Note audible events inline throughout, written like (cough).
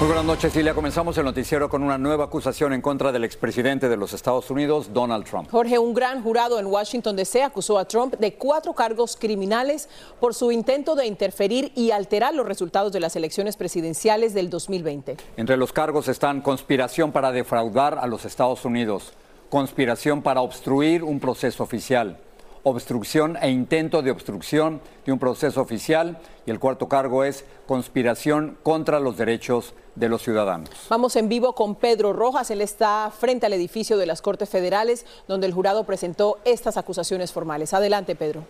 Muy buenas noches, Silvia. Comenzamos el noticiero con una nueva acusación en contra del expresidente de los Estados Unidos, Donald Trump. Jorge, un gran jurado en Washington DC acusó a Trump de cuatro cargos criminales por su intento de interferir y alterar los resultados de las elecciones presidenciales del 2020. Entre los cargos están conspiración para defraudar a los Estados Unidos, conspiración para obstruir un proceso oficial, obstrucción e intento de obstrucción de un proceso oficial y el cuarto cargo es conspiración contra los derechos de los ciudadanos. Vamos en vivo con Pedro Rojas. Él está frente al edificio de las Cortes Federales donde el jurado presentó estas acusaciones formales. Adelante, Pedro.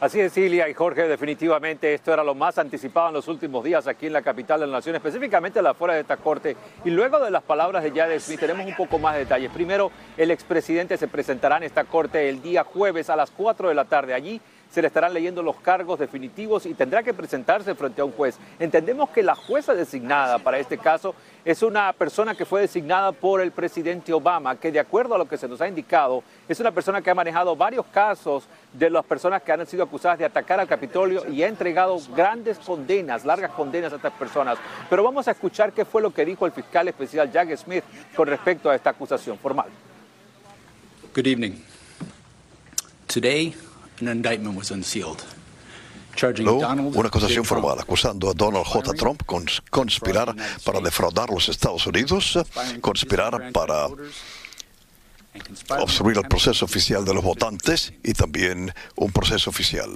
Así es, Cilia y Jorge, definitivamente esto era lo más anticipado en los últimos días aquí en la capital de la nación, específicamente a la afuera de esta corte. Y luego de las palabras de Jared Smith, tenemos un poco más de detalles. Primero, el expresidente se presentará en esta corte el día jueves a las 4 de la tarde. Allí se le estarán leyendo los cargos definitivos y tendrá que presentarse frente a un juez. Entendemos que la jueza designada para este caso es una persona que fue designada por el presidente Obama, que de acuerdo a lo que se nos ha indicado, es una persona que ha manejado varios casos de las personas que han sido acusadas de atacar al Capitolio y ha entregado grandes condenas, largas condenas a estas personas. Pero vamos a escuchar qué fue lo que dijo el fiscal especial Jack Smith con respecto a esta acusación formal. Good evening. Today, an indictment was unsealed. charging No, Donald una acusación formal acusando a Donald J. Trump con conspirar para defraudar los Estados Unidos, conspirar para obstruir el proceso oficial de los votantes y también un proceso oficial.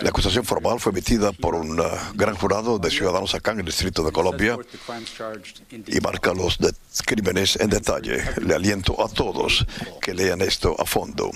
La acusación formal fue emitida por un uh, gran jurado de ciudadanos acá en el Distrito de Colombia y marca los crímenes en detalle. Le aliento a todos que lean esto a fondo.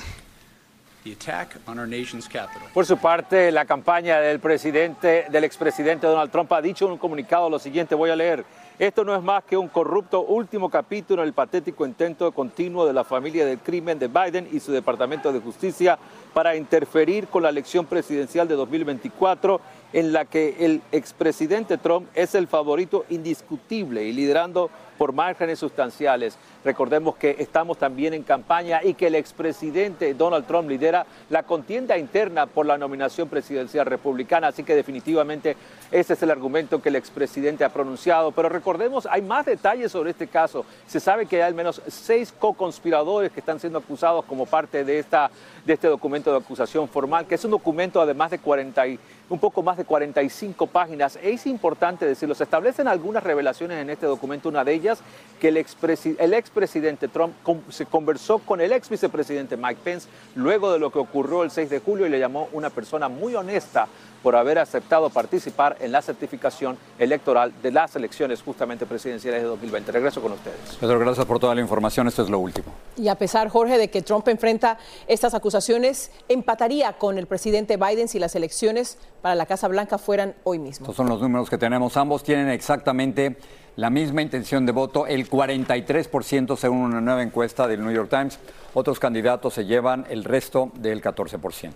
Por su parte, la campaña del presidente, del expresidente Donald Trump ha dicho en un comunicado lo siguiente, voy a leer. Esto no es más que un corrupto último capítulo en el patético intento continuo de la familia del crimen de Biden y su Departamento de Justicia para interferir con la elección presidencial de 2024 en la que el expresidente Trump es el favorito indiscutible y liderando por márgenes sustanciales. Recordemos que estamos también en campaña y que el expresidente Donald Trump lidera la contienda interna por la nominación presidencial republicana, así que definitivamente ese es el argumento que el expresidente ha pronunciado. Pero recordemos, hay más detalles sobre este caso. Se sabe que hay al menos seis co-conspiradores que están siendo acusados como parte de, esta, de este documento de acusación formal, que es un documento además de 40 y un poco más de 45 páginas. Es importante decirlo, se establecen algunas revelaciones en este documento, una de ellas que el, expresi- el expresidente Trump con- se conversó con el ex vicepresidente Mike Pence luego de lo que ocurrió el 6 de julio y le llamó una persona muy honesta por haber aceptado participar en la certificación electoral de las elecciones justamente presidenciales de 2020. Regreso con ustedes. Pedro, gracias por toda la información. Esto es lo último. Y a pesar, Jorge, de que Trump enfrenta estas acusaciones, empataría con el presidente Biden si las elecciones para la Casa Blanca fueran hoy mismo. Estos son los números que tenemos. Ambos tienen exactamente la misma intención de voto, el 43% según una nueva encuesta del New York Times. Otros candidatos se llevan el resto del 14%.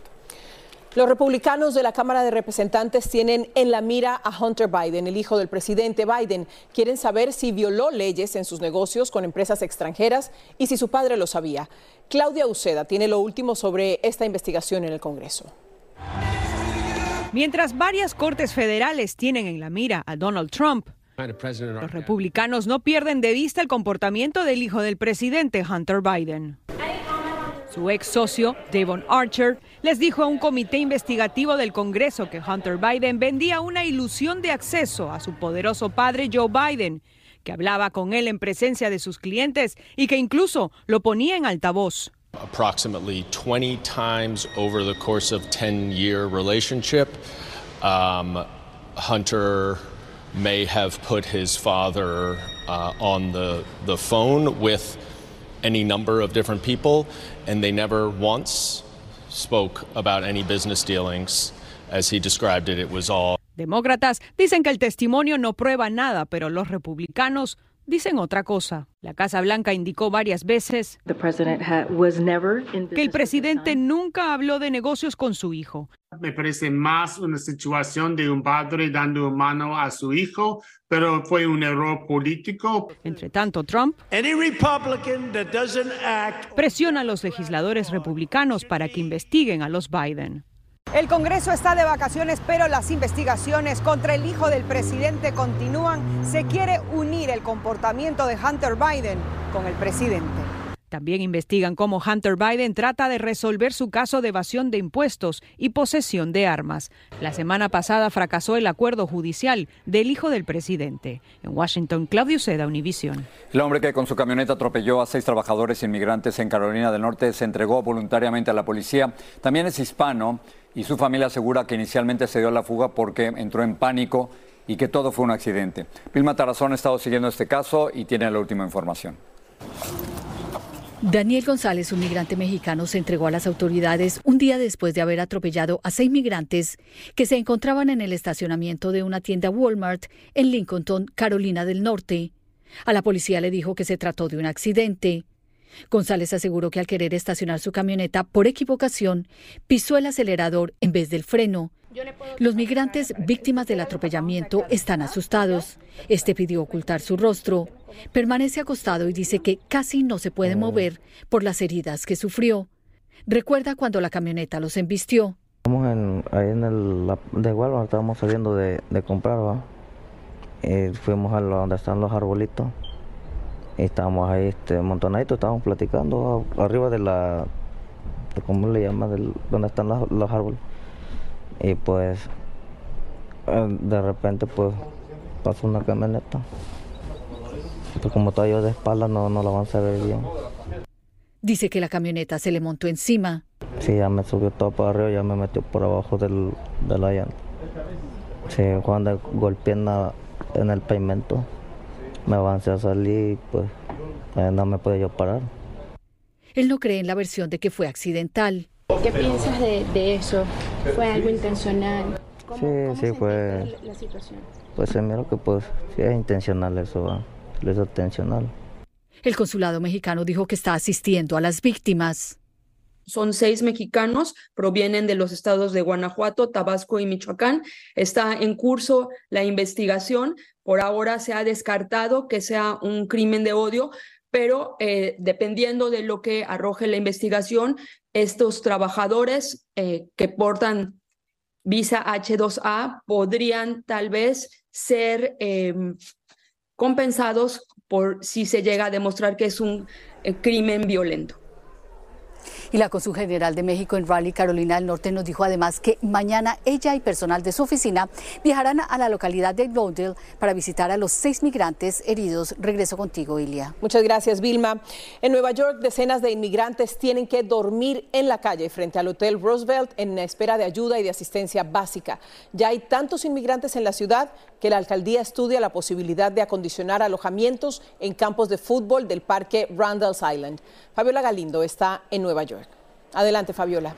Los republicanos de la Cámara de Representantes tienen en la mira a Hunter Biden, el hijo del presidente Biden. Quieren saber si violó leyes en sus negocios con empresas extranjeras y si su padre lo sabía. Claudia Uceda tiene lo último sobre esta investigación en el Congreso. Mientras varias cortes federales tienen en la mira a Donald Trump, los republicanos no pierden de vista el comportamiento del hijo del presidente Hunter Biden. Su ex socio, Devon Archer, les dijo a un comité investigativo del Congreso que Hunter Biden vendía una ilusión de acceso a su poderoso padre Joe Biden, que hablaba con él en presencia de sus clientes y que incluso lo ponía en altavoz. Approximately 20 times over the course of 10 year relationship. Um, hunter may have put his father uh, on the, the phone with any number of different people and they never once spoke about any business dealings. As he described it it was all Demócratas dicen que el testimonio no prueba nada, pero los republicanos dicen otra cosa. La Casa Blanca indicó varias veces que el presidente nunca habló de negocios con su hijo. Me parece más una situación de un padre dando mano a su hijo, pero fue un error político. Entre tanto, Trump presiona a los legisladores republicanos para que investiguen a los Biden. El Congreso está de vacaciones, pero las investigaciones contra el hijo del presidente continúan. Se quiere unir el comportamiento de Hunter Biden con el presidente. También investigan cómo Hunter Biden trata de resolver su caso de evasión de impuestos y posesión de armas. La semana pasada fracasó el acuerdo judicial del hijo del presidente. En Washington, Claudio Seda, Univision. El hombre que con su camioneta atropelló a seis trabajadores inmigrantes en Carolina del Norte se entregó voluntariamente a la policía. También es hispano y su familia asegura que inicialmente se dio a la fuga porque entró en pánico y que todo fue un accidente. Vilma Tarazón ha estado siguiendo este caso y tiene la última información. Daniel González, un migrante mexicano, se entregó a las autoridades un día después de haber atropellado a seis migrantes que se encontraban en el estacionamiento de una tienda Walmart en Lincolnton, Carolina del Norte. A la policía le dijo que se trató de un accidente. González aseguró que al querer estacionar su camioneta por equivocación, pisó el acelerador en vez del freno. Los migrantes víctimas del atropellamiento están asustados. Este pidió ocultar su rostro. Permanece acostado y dice que casi no se puede mover por las heridas que sufrió. Recuerda cuando la camioneta los embistió. Estamos en, ahí en el de Walmart, estábamos saliendo de, comprar, ¿va? Y fuimos a donde están los arbolitos estábamos ahí este, montonaditos, estábamos platicando arriba de la, ¿cómo le llama? Del, donde están los, árboles. Y pues eh, de repente pues pasó una camioneta. Pues como estaba yo de espalda no, no la van a ver bien. Dice que la camioneta se le montó encima. Sí, ya me subió todo para arriba, ya me metió por abajo del, de la llanta. Sí, cuando golpeé en, en el pavimento me avancé a salir y pues eh, no me pude yo parar. Él no cree en la versión de que fue accidental. ¿Qué piensas de, eso? ¿Fue algo intencional? sí, sí, fue. La, situación? Pues se mira que pues sí es intencional eso, es intencional. El consulado mexicano dijo que está asistiendo a las víctimas. Son seis mexicanos, provienen de los estados de Guanajuato, Tabasco y Michoacán. Está en curso la investigación. Por ahora se ha descartado que sea un crimen de odio, pero eh, dependiendo de lo que arroje la investigación, estos trabajadores eh, que portan visa H2A podrían tal vez ser em, compensados por si se llega a demostrar que es un eh, crimen violento. Y la Consul General de México en Raleigh, Carolina del Norte, nos dijo además que mañana ella y personal de su oficina viajarán a la localidad de Glendale para visitar a los seis migrantes heridos. Regreso contigo, Ilia. Muchas gracias, Vilma. En Nueva York, decenas de inmigrantes tienen que dormir en la calle frente al Hotel Roosevelt en espera de ayuda y de asistencia básica. Ya hay tantos inmigrantes en la ciudad que la alcaldía estudia la posibilidad de acondicionar alojamientos en campos de fútbol del parque Randall's Island. Fabiola Galindo está en Nueva Adelante, Fabiola.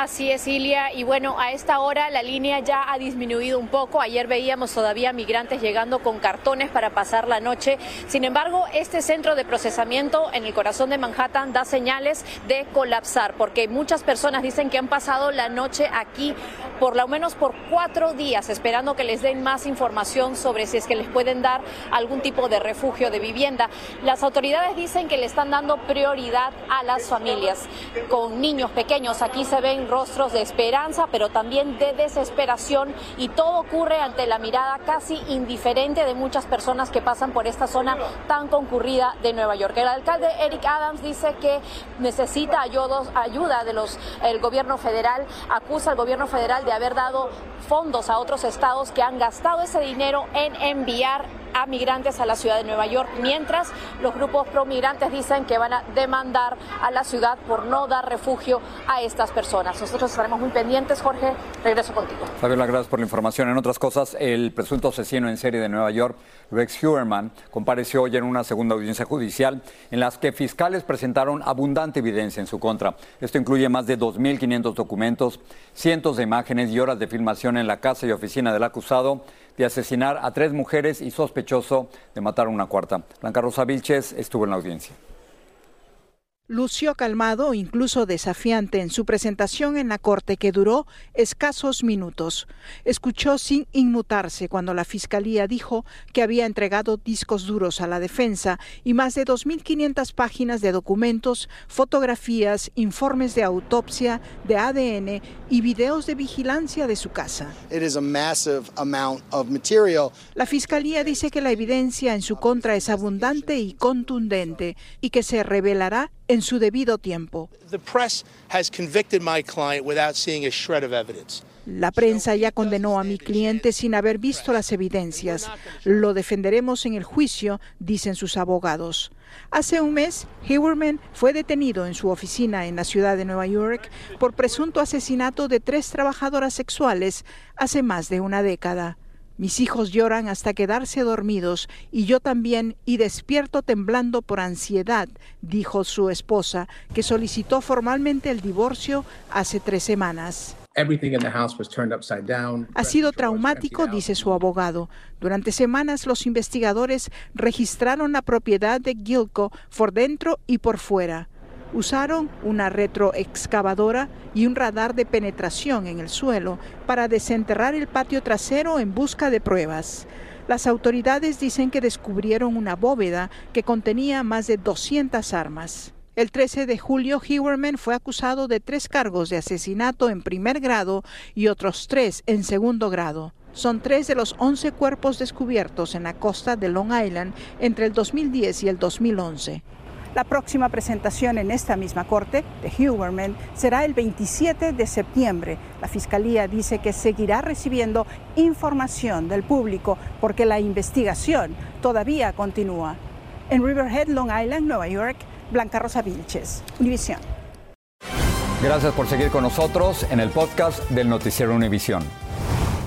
Así es, Ilia. Y bueno, a esta hora la línea ya ha disminuido un poco. Ayer veíamos todavía migrantes llegando con cartones para pasar la noche. Sin embargo, este centro de procesamiento en el corazón de Manhattan da señales de colapsar, porque muchas personas dicen que han pasado la noche aquí por lo menos por cuatro días, esperando que les den más información sobre si es que les pueden dar algún tipo de refugio de vivienda. Las autoridades dicen que le están dando prioridad a las familias con niños pequeños. Aquí se ven rostros de esperanza, pero también de desesperación y todo ocurre ante la mirada casi indiferente de muchas personas que pasan por esta zona tan concurrida de Nueva York. El alcalde Eric Adams dice que necesita ayuda de los el gobierno federal, acusa al gobierno federal de haber dado fondos a otros estados que han gastado ese dinero en enviar a migrantes a la ciudad de Nueva York, mientras los grupos pro migrantes dicen que van a demandar a la ciudad por no dar refugio a estas personas. Nosotros estaremos muy pendientes, Jorge. Regreso contigo. Fabiola, gracias por la información. En otras cosas, el presunto asesino en serie de Nueva York, Rex Huerman, compareció hoy en una segunda audiencia judicial en las que fiscales presentaron abundante evidencia en su contra. Esto incluye más de 2.500 documentos, cientos de imágenes y horas de filmación en la casa y oficina del acusado de asesinar a tres mujeres y sospechoso de matar a una cuarta. Blanca Rosa Vilches estuvo en la audiencia. Lució calmado, incluso desafiante, en su presentación en la corte que duró escasos minutos. Escuchó sin inmutarse cuando la fiscalía dijo que había entregado discos duros a la defensa y más de 2.500 páginas de documentos, fotografías, informes de autopsia, de ADN y videos de vigilancia de su casa. La fiscalía dice que la evidencia en su contra es abundante y contundente y que se revelará en su debido tiempo. La prensa ya condenó a mi cliente sin haber visto las evidencias. Lo defenderemos en el juicio, dicen sus abogados. Hace un mes, Hewerman fue detenido en su oficina en la ciudad de Nueva York por presunto asesinato de tres trabajadoras sexuales hace más de una década. Mis hijos lloran hasta quedarse dormidos y yo también y despierto temblando por ansiedad, dijo su esposa, que solicitó formalmente el divorcio hace tres semanas. Ha sido traumático, dice su abogado. Durante semanas los investigadores registraron la propiedad de Gilco por dentro y por fuera. Usaron una retroexcavadora y un radar de penetración en el suelo para desenterrar el patio trasero en busca de pruebas. Las autoridades dicen que descubrieron una bóveda que contenía más de 200 armas. El 13 de julio, Hewerman fue acusado de tres cargos de asesinato en primer grado y otros tres en segundo grado. Son tres de los 11 cuerpos descubiertos en la costa de Long Island entre el 2010 y el 2011. La próxima presentación en esta misma corte de Huberman será el 27 de septiembre. La Fiscalía dice que seguirá recibiendo información del público porque la investigación todavía continúa. En Riverhead, Long Island, Nueva York, Blanca Rosa Vilches, Univisión. Gracias por seguir con nosotros en el podcast del Noticiero Univisión.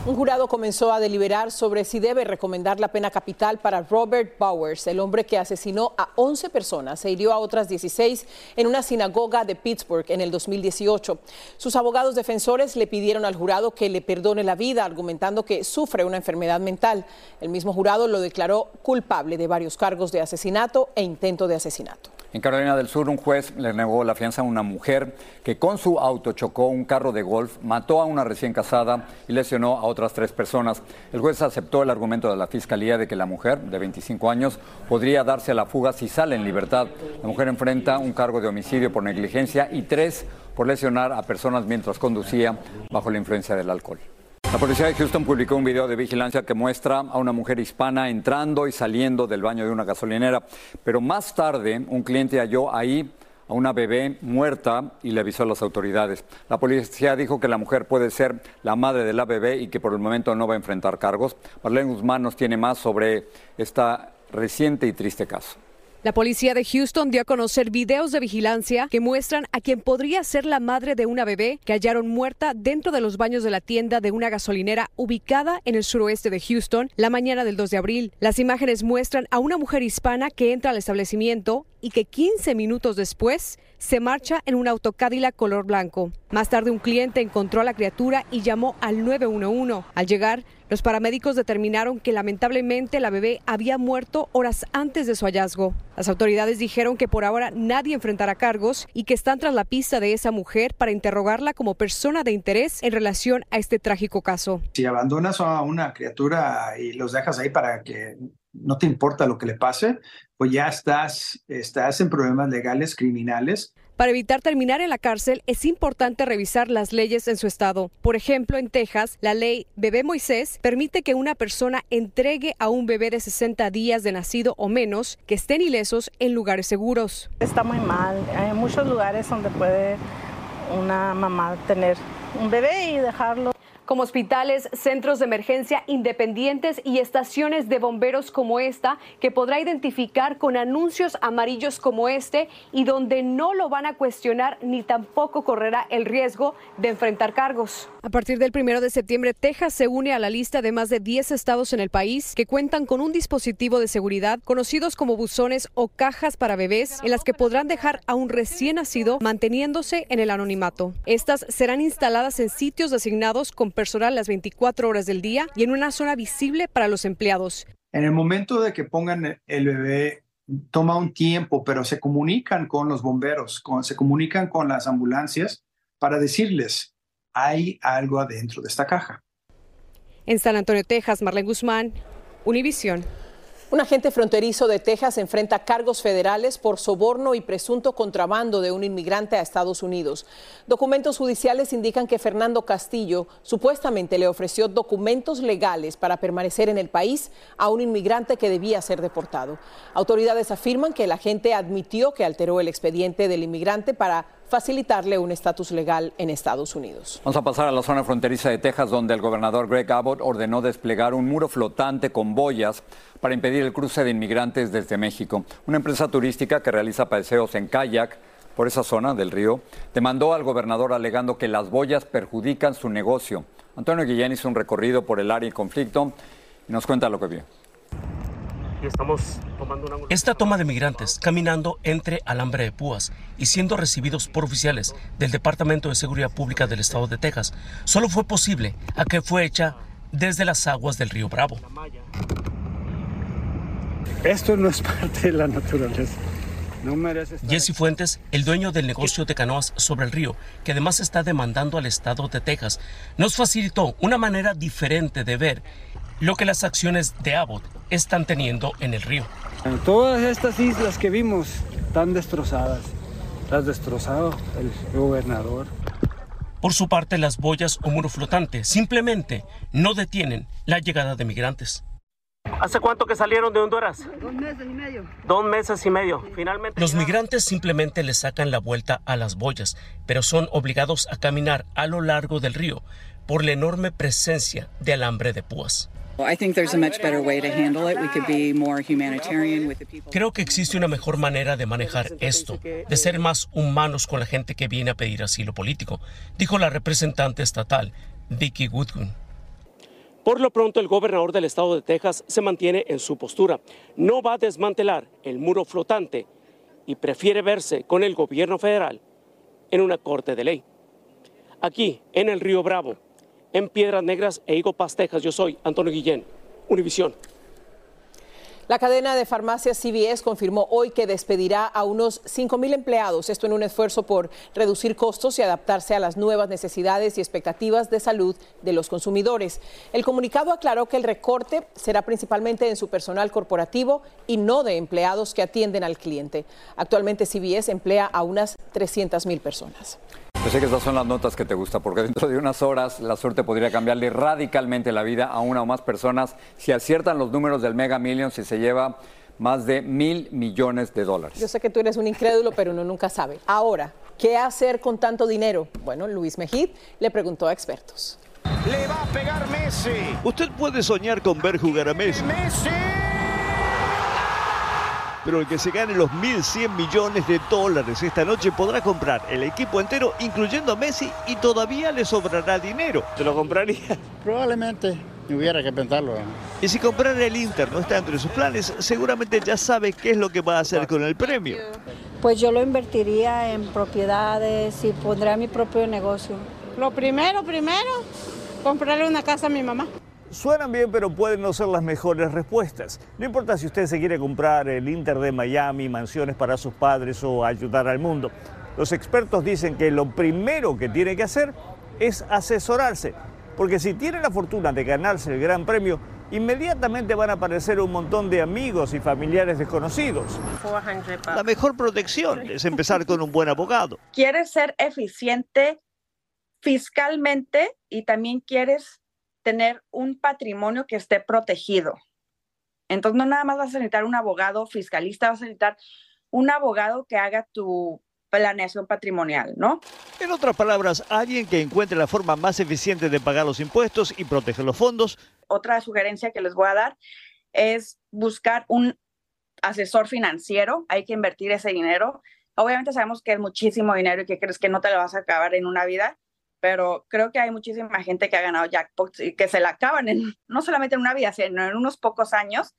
Un jurado comenzó a deliberar sobre si debe recomendar la pena capital para Robert Bowers, el hombre que asesinó a 11 personas e hirió a otras 16 en una sinagoga de Pittsburgh en el 2018. Sus abogados defensores le pidieron al jurado que le perdone la vida, argumentando que sufre una enfermedad mental. El mismo jurado lo declaró culpable de varios cargos de asesinato e intento de asesinato. En Carolina del Sur, un juez le negó la fianza a una mujer que con su auto chocó un carro de golf, mató a una recién casada y lesionó a otras tres personas. El juez aceptó el argumento de la fiscalía de que la mujer, de 25 años, podría darse a la fuga si sale en libertad. La mujer enfrenta un cargo de homicidio por negligencia y tres por lesionar a personas mientras conducía bajo la influencia del alcohol. La policía de Houston publicó un video de vigilancia que muestra a una mujer hispana entrando y saliendo del baño de una gasolinera, pero más tarde un cliente halló ahí a una bebé muerta y le avisó a las autoridades. La policía dijo que la mujer puede ser la madre de la bebé y que por el momento no va a enfrentar cargos. Marlene Guzmán nos tiene más sobre este reciente y triste caso. La policía de Houston dio a conocer videos de vigilancia que muestran a quien podría ser la madre de una bebé que hallaron muerta dentro de los baños de la tienda de una gasolinera ubicada en el suroeste de Houston la mañana del 2 de abril. Las imágenes muestran a una mujer hispana que entra al establecimiento y que 15 minutos después se marcha en un auto Cadillac color blanco. Más tarde un cliente encontró a la criatura y llamó al 911. Al llegar, los paramédicos determinaron que lamentablemente la bebé había muerto horas antes de su hallazgo. Las autoridades dijeron que por ahora nadie enfrentará cargos y que están tras la pista de esa mujer para interrogarla como persona de interés en relación a este trágico caso. Si abandonas a una criatura y los dejas ahí para que no te importa lo que le pase, pues ya estás, estás en problemas legales, criminales. Para evitar terminar en la cárcel es importante revisar las leyes en su estado. Por ejemplo, en Texas, la ley Bebé Moisés permite que una persona entregue a un bebé de 60 días de nacido o menos que estén ilesos en lugares seguros. Está muy mal. Hay muchos lugares donde puede una mamá tener un bebé y dejarlo como hospitales, centros de emergencia independientes y estaciones de bomberos como esta, que podrá identificar con anuncios amarillos como este y donde no lo van a cuestionar ni tampoco correrá el riesgo de enfrentar cargos. A partir del primero de septiembre, Texas se une a la lista de más de 10 estados en el país que cuentan con un dispositivo de seguridad conocidos como buzones o cajas para bebés en las que podrán dejar a un recién nacido manteniéndose en el anonimato. Estas serán instaladas en sitios designados con personal las 24 horas del día y en una zona visible para los empleados. En el momento de que pongan el bebé, toma un tiempo, pero se comunican con los bomberos, se comunican con las ambulancias para decirles, hay algo adentro de esta caja. En San Antonio, Texas, Marlene Guzmán, Univisión. Un agente fronterizo de Texas enfrenta cargos federales por soborno y presunto contrabando de un inmigrante a Estados Unidos. Documentos judiciales indican que Fernando Castillo supuestamente le ofreció documentos legales para permanecer en el país a un inmigrante que debía ser deportado. Autoridades afirman que el agente admitió que alteró el expediente del inmigrante para facilitarle un estatus legal en Estados Unidos. Vamos a pasar a la zona fronteriza de Texas, donde el gobernador Greg Abbott ordenó desplegar un muro flotante con boyas para impedir el cruce de inmigrantes desde México. Una empresa turística que realiza paseos en kayak por esa zona del río demandó al gobernador alegando que las boyas perjudican su negocio. Antonio Guillén hizo un recorrido por el área de conflicto y nos cuenta lo que vio estamos tomando una... Esta toma de migrantes caminando entre alambre de púas y siendo recibidos por oficiales del Departamento de Seguridad Pública del Estado de Texas solo fue posible a que fue hecha desde las aguas del río Bravo. Esto no es (laughs) parte de la naturaleza. No Jesse Fuentes, el dueño del negocio de canoas sobre el río, que además está demandando al estado de Texas, nos facilitó una manera diferente de ver lo que las acciones de Abbott están teniendo en el río. Todas estas islas que vimos están destrozadas. Las destrozado el gobernador. Por su parte, las boyas o muro flotante simplemente no detienen la llegada de migrantes. ¿Hace cuánto que salieron de Honduras? Dos meses y medio. Dos meses y medio. Finalmente. Los migrantes simplemente le sacan la vuelta a las boyas, pero son obligados a caminar a lo largo del río por la enorme presencia de alambre de púas. Creo que existe una mejor manera de manejar esto, de ser más humanos con la gente que viene a pedir asilo político, dijo la representante estatal, Vicky Woodgun. Por lo pronto, el gobernador del estado de Texas se mantiene en su postura. No va a desmantelar el muro flotante y prefiere verse con el gobierno federal en una corte de ley. Aquí, en el río Bravo, en Piedras Negras e Higo Texas. Yo soy Antonio Guillén, Univisión. La cadena de farmacias CVS confirmó hoy que despedirá a unos 5 mil empleados, esto en un esfuerzo por reducir costos y adaptarse a las nuevas necesidades y expectativas de salud de los consumidores. El comunicado aclaró que el recorte será principalmente en su personal corporativo y no de empleados que atienden al cliente. Actualmente CVS emplea a unas 300 mil personas. Yo sé que estas son las notas que te gustan, porque dentro de unas horas la suerte podría cambiarle radicalmente la vida a una o más personas si aciertan los números del Mega Millions y se lleva más de mil millones de dólares. Yo sé que tú eres un incrédulo, pero uno nunca sabe. Ahora, ¿qué hacer con tanto dinero? Bueno, Luis Mejid le preguntó a expertos. Le va a pegar Messi. Usted puede soñar con ver jugar a Messi. Messi pero el que se gane los 1.100 millones de dólares esta noche podrá comprar el equipo entero, incluyendo a Messi, y todavía le sobrará dinero. ¿Te lo compraría? Probablemente. Hubiera que pensarlo. Y si comprar el Inter no está entre sus planes, seguramente ya sabe qué es lo que va a hacer con el premio. Pues yo lo invertiría en propiedades y pondría mi propio negocio. Lo primero, primero, comprarle una casa a mi mamá. Suenan bien, pero pueden no ser las mejores respuestas. No importa si usted se quiere comprar el Inter de Miami, mansiones para sus padres o ayudar al mundo. Los expertos dicen que lo primero que tiene que hacer es asesorarse, porque si tiene la fortuna de ganarse el gran premio, inmediatamente van a aparecer un montón de amigos y familiares desconocidos. La mejor protección es empezar con un buen abogado. Quieres ser eficiente fiscalmente y también quieres tener un patrimonio que esté protegido. Entonces, no nada más vas a necesitar un abogado fiscalista, vas a necesitar un abogado que haga tu, planeación patrimonial, ¿no? En otras palabras, alguien que encuentre la forma más eficiente de pagar los impuestos y proteger los fondos. Otra sugerencia que les voy a dar es buscar un asesor financiero. Hay que invertir ese dinero. Obviamente sabemos que es muchísimo dinero y que crees que no te lo vas a acabar en una vida, pero creo que hay muchísima gente que ha ganado jackpots y que se la acaban en, (laughs) no solamente en una vida, sino en unos pocos años.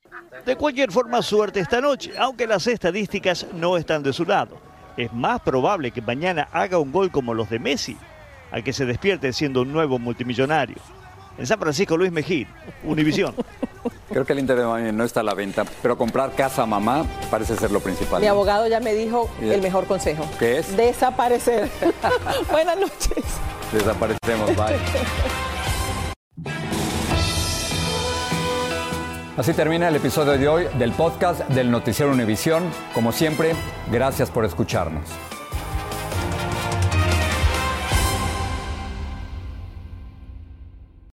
De cualquier forma, suerte esta noche, aunque las estadísticas no están de su lado. Es más probable que mañana haga un gol como los de Messi, a que se despierte siendo un nuevo multimillonario. En San Francisco, Luis Mejía, Univisión. Creo que el Inter de Miami no está a la venta, pero comprar casa mamá parece ser lo principal. Mi abogado ya me dijo el mejor consejo. ¿Qué es? Desaparecer. (laughs) Buenas noches. Desaparecemos, bye. Así termina el episodio de hoy del podcast del Noticiero Univisión. Como siempre, gracias por escucharnos.